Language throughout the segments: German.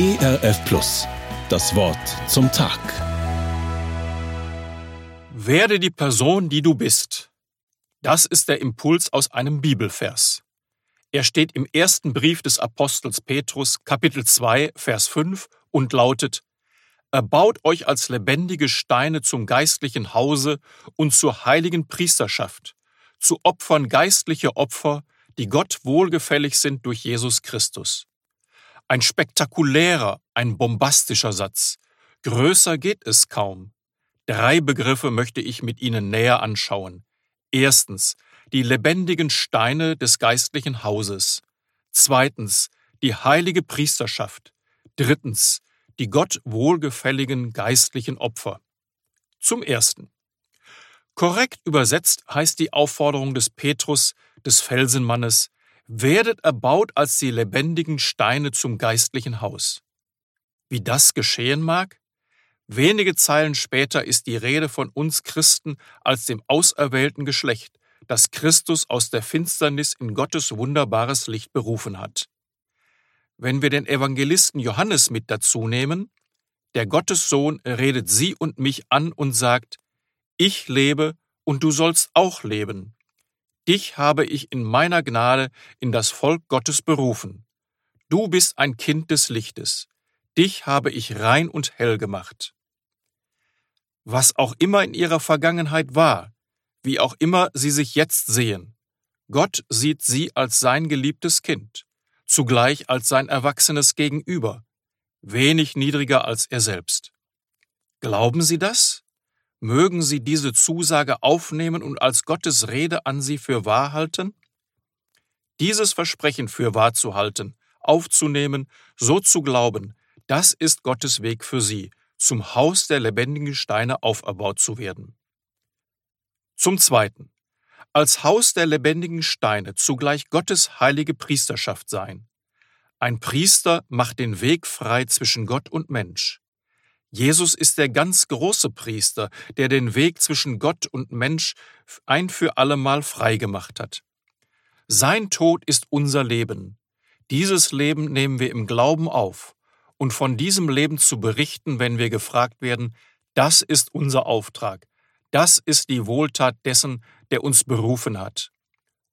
ERF Plus. Das Wort zum Tag. Werde die Person, die du bist. Das ist der Impuls aus einem Bibelvers. Er steht im ersten Brief des Apostels Petrus, Kapitel 2, Vers 5 und lautet, Erbaut euch als lebendige Steine zum geistlichen Hause und zur heiligen Priesterschaft, zu Opfern geistliche Opfer, die Gott wohlgefällig sind durch Jesus Christus. Ein spektakulärer, ein bombastischer Satz. Größer geht es kaum. Drei Begriffe möchte ich mit Ihnen näher anschauen. Erstens die lebendigen Steine des geistlichen Hauses. Zweitens die heilige Priesterschaft. Drittens die Gott wohlgefälligen geistlichen Opfer. Zum Ersten. Korrekt übersetzt heißt die Aufforderung des Petrus, des Felsenmannes, werdet erbaut als die lebendigen Steine zum geistlichen Haus. Wie das geschehen mag? Wenige Zeilen später ist die Rede von uns Christen als dem auserwählten Geschlecht, das Christus aus der Finsternis in Gottes wunderbares Licht berufen hat. Wenn wir den Evangelisten Johannes mit dazu nehmen, der Gottessohn redet sie und mich an und sagt, ich lebe und du sollst auch leben. Dich habe ich in meiner Gnade in das Volk Gottes berufen. Du bist ein Kind des Lichtes. Dich habe ich rein und hell gemacht. Was auch immer in ihrer Vergangenheit war, wie auch immer sie sich jetzt sehen, Gott sieht sie als sein geliebtes Kind zugleich als sein erwachsenes Gegenüber, wenig niedriger als er selbst. Glauben Sie das? Mögen Sie diese Zusage aufnehmen und als Gottes Rede an Sie für wahr halten? Dieses Versprechen für wahr zu halten, aufzunehmen, so zu glauben, das ist Gottes Weg für Sie, zum Haus der lebendigen Steine auferbaut zu werden. Zum Zweiten als Haus der lebendigen Steine zugleich Gottes heilige Priesterschaft sein. Ein Priester macht den Weg frei zwischen Gott und Mensch. Jesus ist der ganz große Priester, der den Weg zwischen Gott und Mensch ein für allemal frei gemacht hat. Sein Tod ist unser Leben. Dieses Leben nehmen wir im Glauben auf. Und von diesem Leben zu berichten, wenn wir gefragt werden, das ist unser Auftrag. Das ist die Wohltat dessen, der uns berufen hat.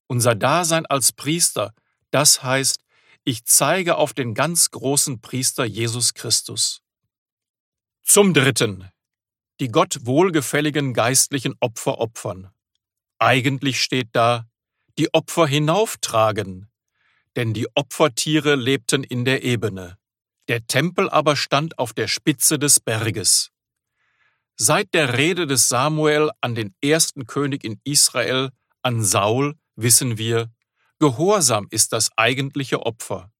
Unser Dasein als Priester, das heißt, ich zeige auf den ganz großen Priester Jesus Christus. Zum Dritten. Die Gott wohlgefälligen geistlichen Opfer opfern. Eigentlich steht da, die Opfer hinauftragen, denn die Opfertiere lebten in der Ebene, der Tempel aber stand auf der Spitze des Berges. Seit der Rede des Samuel an den ersten König in Israel, an Saul, wissen wir, Gehorsam ist das eigentliche Opfer.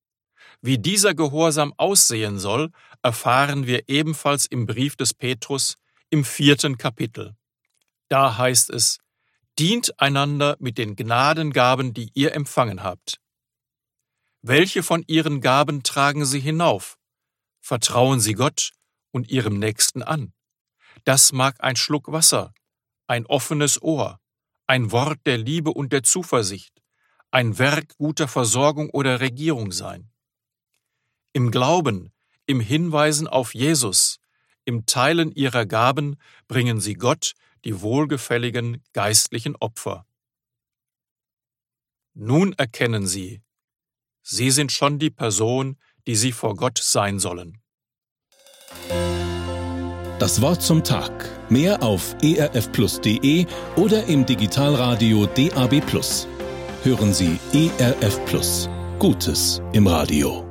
Wie dieser Gehorsam aussehen soll, erfahren wir ebenfalls im Brief des Petrus im vierten Kapitel. Da heißt es, dient einander mit den Gnadengaben, die ihr empfangen habt. Welche von ihren Gaben tragen sie hinauf? Vertrauen sie Gott und ihrem Nächsten an. Das mag ein Schluck Wasser, ein offenes Ohr, ein Wort der Liebe und der Zuversicht, ein Werk guter Versorgung oder Regierung sein. Im Glauben, im Hinweisen auf Jesus, im Teilen ihrer Gaben bringen sie Gott die wohlgefälligen geistlichen Opfer. Nun erkennen sie, sie sind schon die Person, die sie vor Gott sein sollen. Das Wort zum Tag. Mehr auf erfplus.de oder im Digitalradio DAB+. Hören Sie ERF. Gutes im Radio.